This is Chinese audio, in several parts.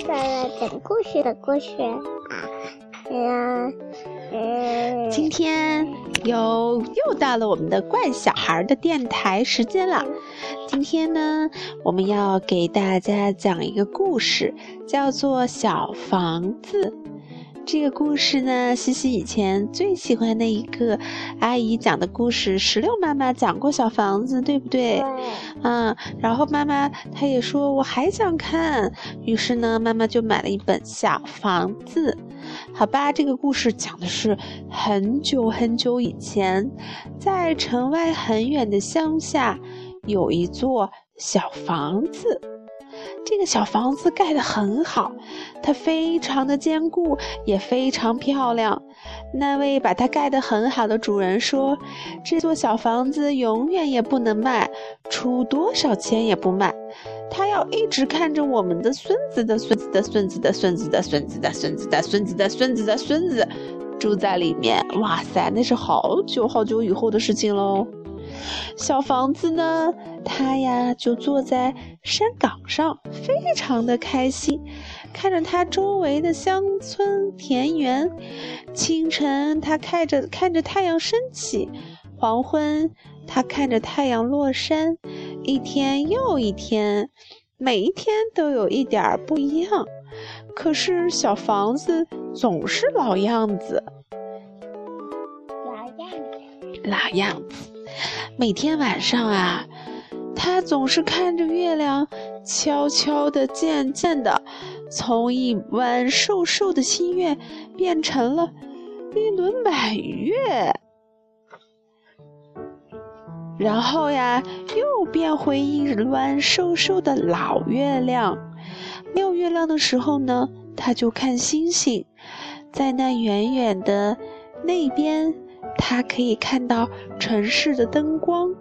讲故事的故事啊，嗯嗯，今天又又到了我们的怪小孩的电台时间了。今天呢，我们要给大家讲一个故事，叫做《小房子》。这个故事呢，西西以前最喜欢的一个阿姨讲的故事，石榴妈妈讲过小房子，对不对？对，嗯，然后妈妈她也说我还想看，于是呢，妈妈就买了一本《小房子》。好吧，这个故事讲的是很久很久以前，在城外很远的乡下，有一座小房子。这个小房子盖得很好，它非常的坚固，也非常漂亮。那位把它盖得很好的主人说：“这座小房子永远也不能卖，出多少钱也不卖。他要一直看着我们的孙子的孙子的孙子的孙子的孙子的孙子的孙子的孙子的孙子住在里面。哇塞，那是好久好久以后的事情喽。”小房子呢，它呀就坐在山岗上，非常的开心，看着他周围的乡村田园。清晨，他看着看着太阳升起；黄昏，他看着太阳落山。一天又一天，每一天都有一点儿不一样。可是小房子总是老样子，老样子，老样子。每天晚上啊，他总是看着月亮，悄悄的、渐渐的，从一弯瘦瘦的新月变成了一轮满月，然后呀，又变回一弯瘦瘦的老月亮。没有月亮的时候呢，他就看星星，在那远远的那边。他可以看到城市的灯光，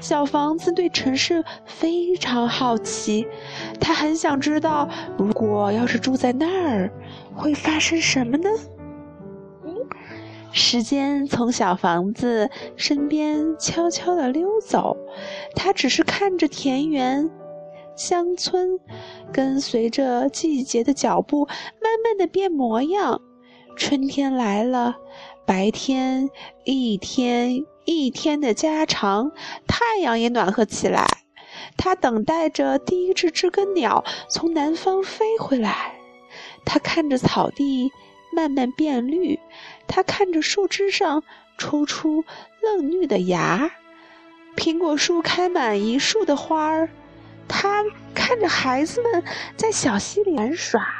小房子对城市非常好奇，他很想知道，如果要是住在那儿，会发生什么呢？时间从小房子身边悄悄地溜走，他只是看着田园、乡村，跟随着季节的脚步，慢慢地变模样。春天来了。白天一天一天的加长，太阳也暖和起来。他等待着第一只知更鸟从南方飞回来。他看着草地慢慢变绿，他看着树枝上抽出嫩绿的芽，苹果树开满一树的花儿。他看着孩子们在小溪里玩耍。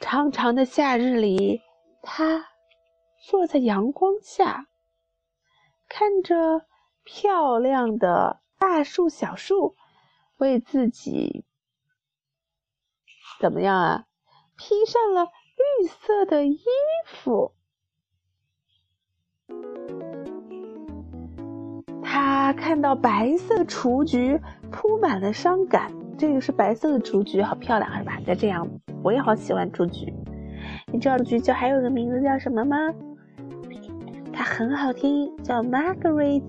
长长的夏日里，他坐在阳光下，看着漂亮的大树、小树，为自己怎么样啊？披上了绿色的衣服。他看到白色雏菊铺满了伤感，这个是白色的雏菊，好漂亮，是吧？在这样。我也好喜欢雏菊，你知道雏菊叫还有个名字叫什么吗？它很好听，叫 Margaret，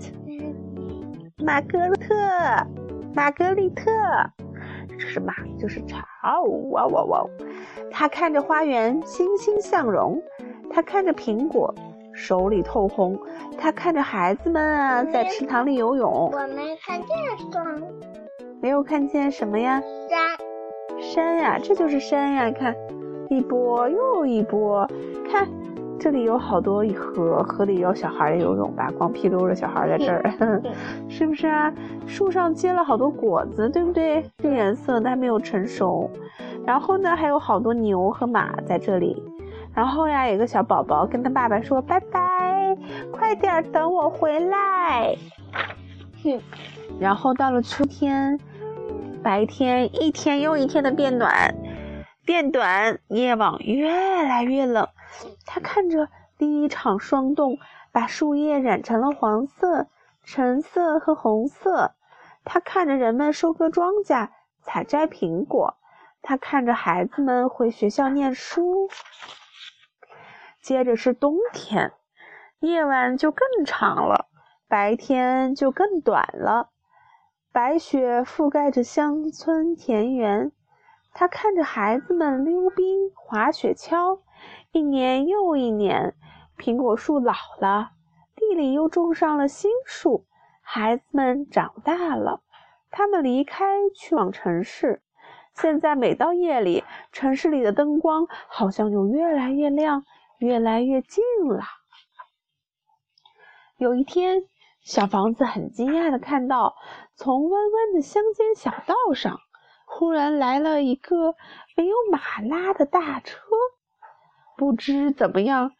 玛格丽特，玛格丽特，这是马，就是草，哇哇哇！他看着花园欣欣向荣，他看着苹果手里透红，他看着孩子们啊在池塘里游泳。我没看见山，没有看见什么呀？山。山呀，这就是山呀！看，一波又一波，看，这里有好多一河，河里有小孩游泳吧？光屁溜的小孩在这儿，是不是啊？树上结了好多果子，对不对？这颜色的还没有成熟。然后呢，还有好多牛和马在这里。然后呀，有个小宝宝跟他爸爸说：“拜拜，快点等我回来。”哼。然后到了秋天。白天一天又一天的变暖，变短，夜晚越来越冷。他看着第一场霜冻，把树叶染成了黄色、橙色和红色。他看着人们收割庄稼、采摘苹果。他看着孩子们回学校念书。接着是冬天，夜晚就更长了，白天就更短了。白雪覆盖着乡村田园，他看着孩子们溜冰、滑雪橇，一年又一年，苹果树老了，地里又种上了新树，孩子们长大了，他们离开，去往城市。现在每到夜里，城市里的灯光好像就越来越亮，越来越近了。有一天。小房子很惊讶的看到，从弯弯的乡间小道上，忽然来了一个没有马拉的大车。不知怎么样，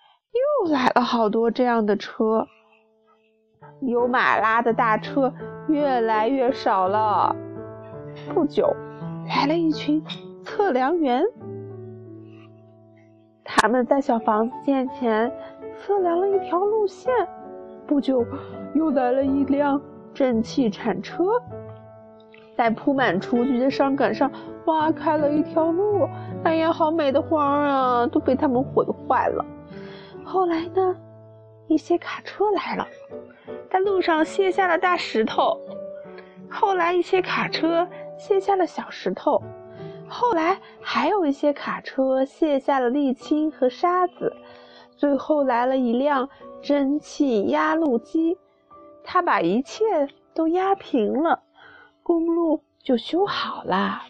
又来了好多这样的车。有马拉的大车越来越少了。不久，来了一群测量员，他们在小房子面前测量了一条路线。不久。又来了一辆蒸汽铲车，在铺满雏菊的山岗上挖开了一条路。哎呀，好美的花啊，都被他们毁坏了。后来呢，一些卡车来了，在路上卸下了大石头。后来一些卡车卸下了小石头。后来还有一些卡车卸下了沥青和沙子。最后来了一辆蒸汽压路机。他把一切都压平了，公路就修好了。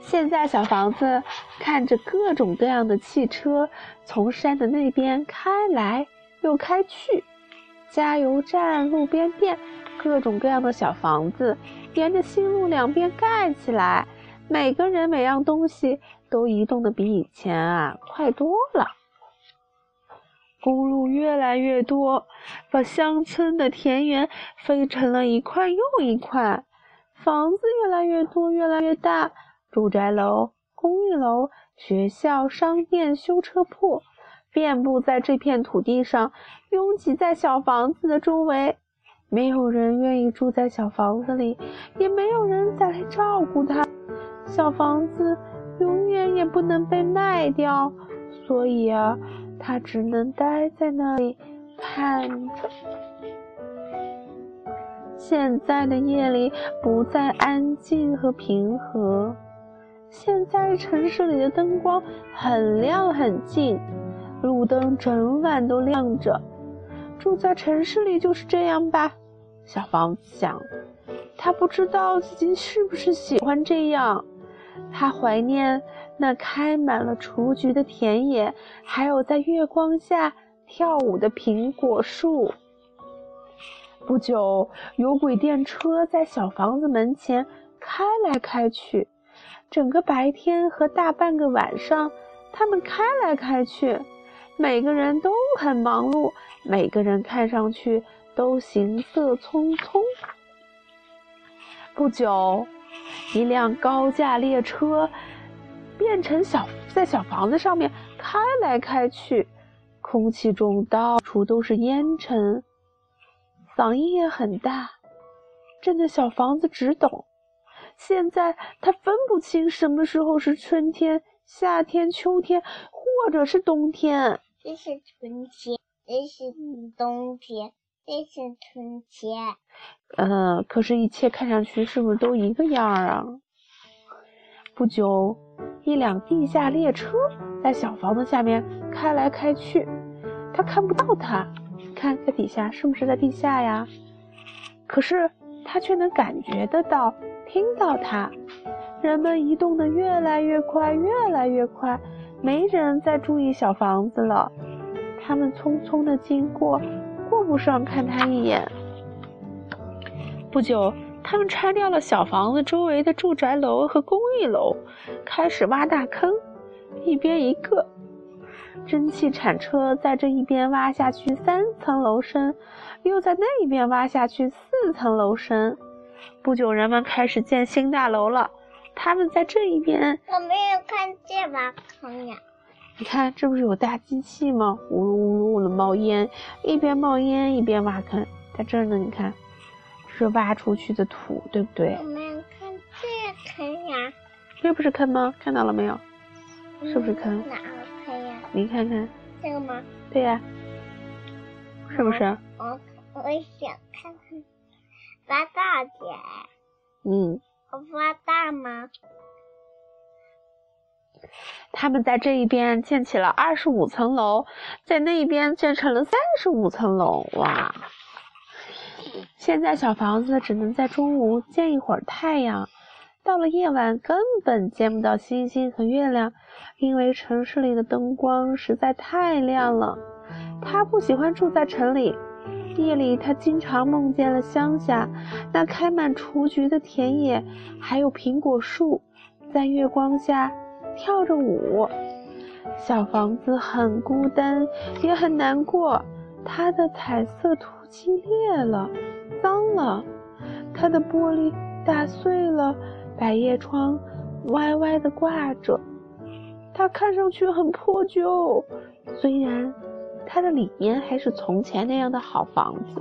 现在，小房子看着各种各样的汽车从山的那边开来又开去，加油站、路边店，各种各样的小房子沿着新路两边盖起来，每个人每样东西都移动的比以前啊快多了。公路越来越多，把乡村的田园分成了一块又一块。房子越来越多，越来越大，住宅楼、公寓楼、学校、商店、修车铺，遍布在这片土地上，拥挤在小房子的周围。没有人愿意住在小房子里，也没有人再来照顾它。小房子永远也不能被卖掉，所以啊。他只能待在那里盼着。现在的夜里不再安静和平和，现在城市里的灯光很亮很近，路灯整晚都亮着。住在城市里就是这样吧？小房子想，他不知道自己是不是喜欢这样。他怀念。那开满了雏菊的田野，还有在月光下跳舞的苹果树。不久，有轨电车在小房子门前开来开去，整个白天和大半个晚上，他们开来开去，每个人都很忙碌，每个人看上去都行色匆匆。不久，一辆高架列车。变成小在小房子上面开来开去，空气中到处都是烟尘，嗓音也很大，震得小房子直抖。现在他分不清什么时候是春天、夏天、秋天，或者是冬天。这是春天，这是冬天，这是春天。嗯，可是，一切看上去是不是都一个样儿啊？不久。一辆地下列车在小房子下面开来开去，他看不到它，看在底下是不是在地下呀？可是他却能感觉得到，听到它。人们移动的越来越快，越来越快，没人再注意小房子了。他们匆匆的经过，顾不上看他一眼。不久。他们拆掉了小房子周围的住宅楼和公寓楼，开始挖大坑，一边一个。蒸汽铲车在这一边挖下去三层楼深，又在那一边挖下去四层楼深。不久，人们开始建新大楼了。他们在这一边，我没有看见挖坑呀。你看，这不是有大机器吗？呜噜呜噜的冒烟，一边冒烟一边挖坑。在这儿呢，你看。是挖出去的土，对不对？我们看这坑呀，这不是坑吗？看到了没有？是不是坑？哪个坑呀？你看看，这个吗？对呀，是不是？我我想看看，挖大点。嗯，我挖大吗？他们在这一边建起了二十五层楼，在那一边建成了三十五层楼。哇！现在小房子只能在中午见一会儿太阳，到了夜晚根本见不到星星和月亮，因为城市里的灯光实在太亮了。他不喜欢住在城里，夜里他经常梦见了乡下那开满雏菊的田野，还有苹果树，在月光下跳着舞。小房子很孤单，也很难过，它的彩色图漆裂了。脏了，它的玻璃打碎了，百叶窗歪歪的挂着，它看上去很破旧。虽然它的里面还是从前那样的好房子。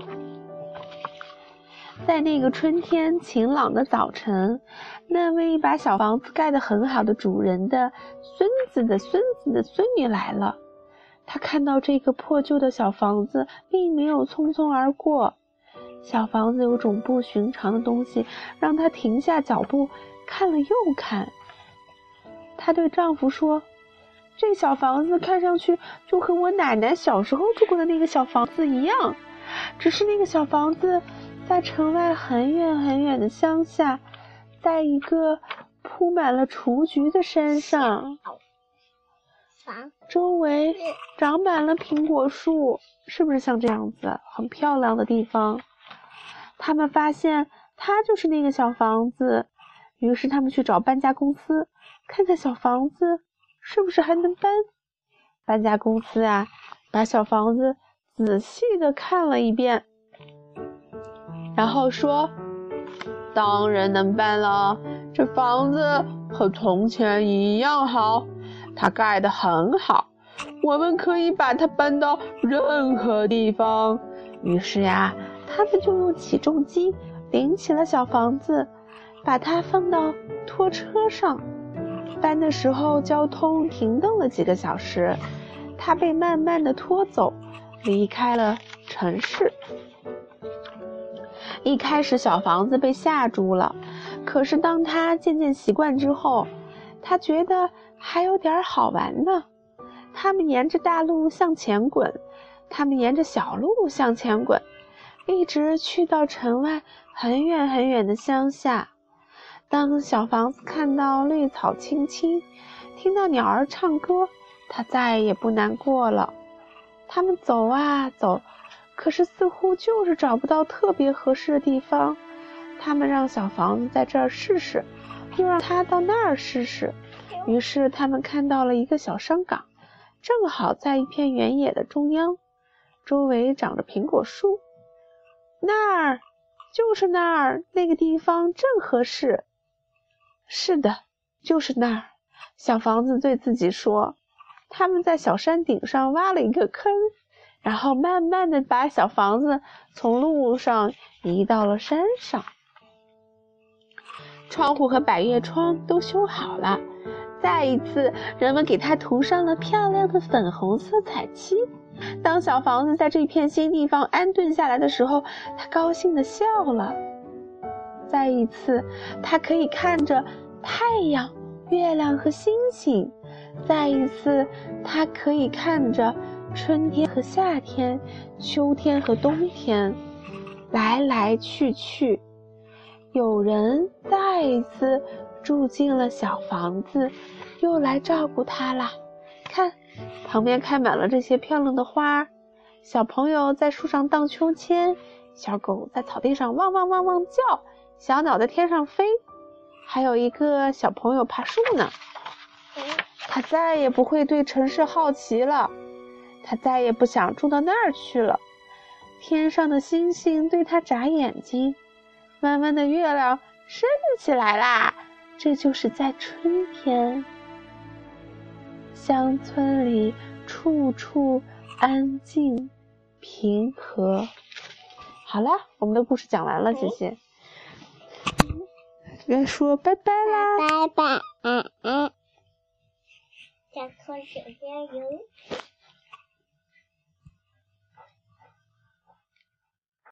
在那个春天晴朗的早晨，那位把小房子盖得很好的主人的孙子的孙子的孙女来了。他看到这个破旧的小房子，并没有匆匆而过。小房子有种不寻常的东西，让她停下脚步，看了又看。她对丈夫说：“这小房子看上去就和我奶奶小时候住过的那个小房子一样，只是那个小房子在城外很远很远的乡下，在一个铺满了雏菊的山上，周围长满了苹果树，是不是像这样子很漂亮的地方？”他们发现它就是那个小房子，于是他们去找搬家公司，看看小房子是不是还能搬。搬家公司啊，把小房子仔细的看了一遍，然后说：“当然能搬了，这房子和从前一样好，它盖得很好，我们可以把它搬到任何地方。”于是呀。他们就用起重机顶起了小房子，把它放到拖车上。搬的时候，交通停顿了几个小时，它被慢慢的拖走，离开了城市。一开始，小房子被吓住了，可是当他渐渐习惯之后，他觉得还有点好玩呢。他们沿着大路向前滚，他们沿着小路向前滚。一直去到城外很远很远的乡下。当小房子看到绿草青青，听到鸟儿唱歌，它再也不难过了。他们走啊走，可是似乎就是找不到特别合适的地方。他们让小房子在这儿试试，又让他到那儿试试。于是他们看到了一个小山岗，正好在一片原野的中央，周围长着苹果树。那儿，就是那儿，那个地方正合适。是的，就是那儿。小房子对自己说：“他们在小山顶上挖了一个坑，然后慢慢的把小房子从路上移到了山上。窗户和百叶窗都修好了，再一次，人们给它涂上了漂亮的粉红色彩漆。”当小房子在这片新地方安顿下来的时候，他高兴地笑了。再一次，他可以看着太阳、月亮和星星；再一次，他可以看着春天和夏天、秋天和冬天，来来去去。有人再一次住进了小房子，又来照顾他啦。看。旁边开满了这些漂亮的花，小朋友在树上荡秋千，小狗在草地上汪汪汪汪叫，小鸟在天上飞，还有一个小朋友爬树呢。他再也不会对城市好奇了，他再也不想住到那儿去了。天上的星星对他眨眼睛，弯弯的月亮升起来啦，这就是在春天。乡村里处处安静平和。好了，我们的故事讲完了，谢谢。该说拜拜啦！拜拜，嗯嗯。小兔小加油。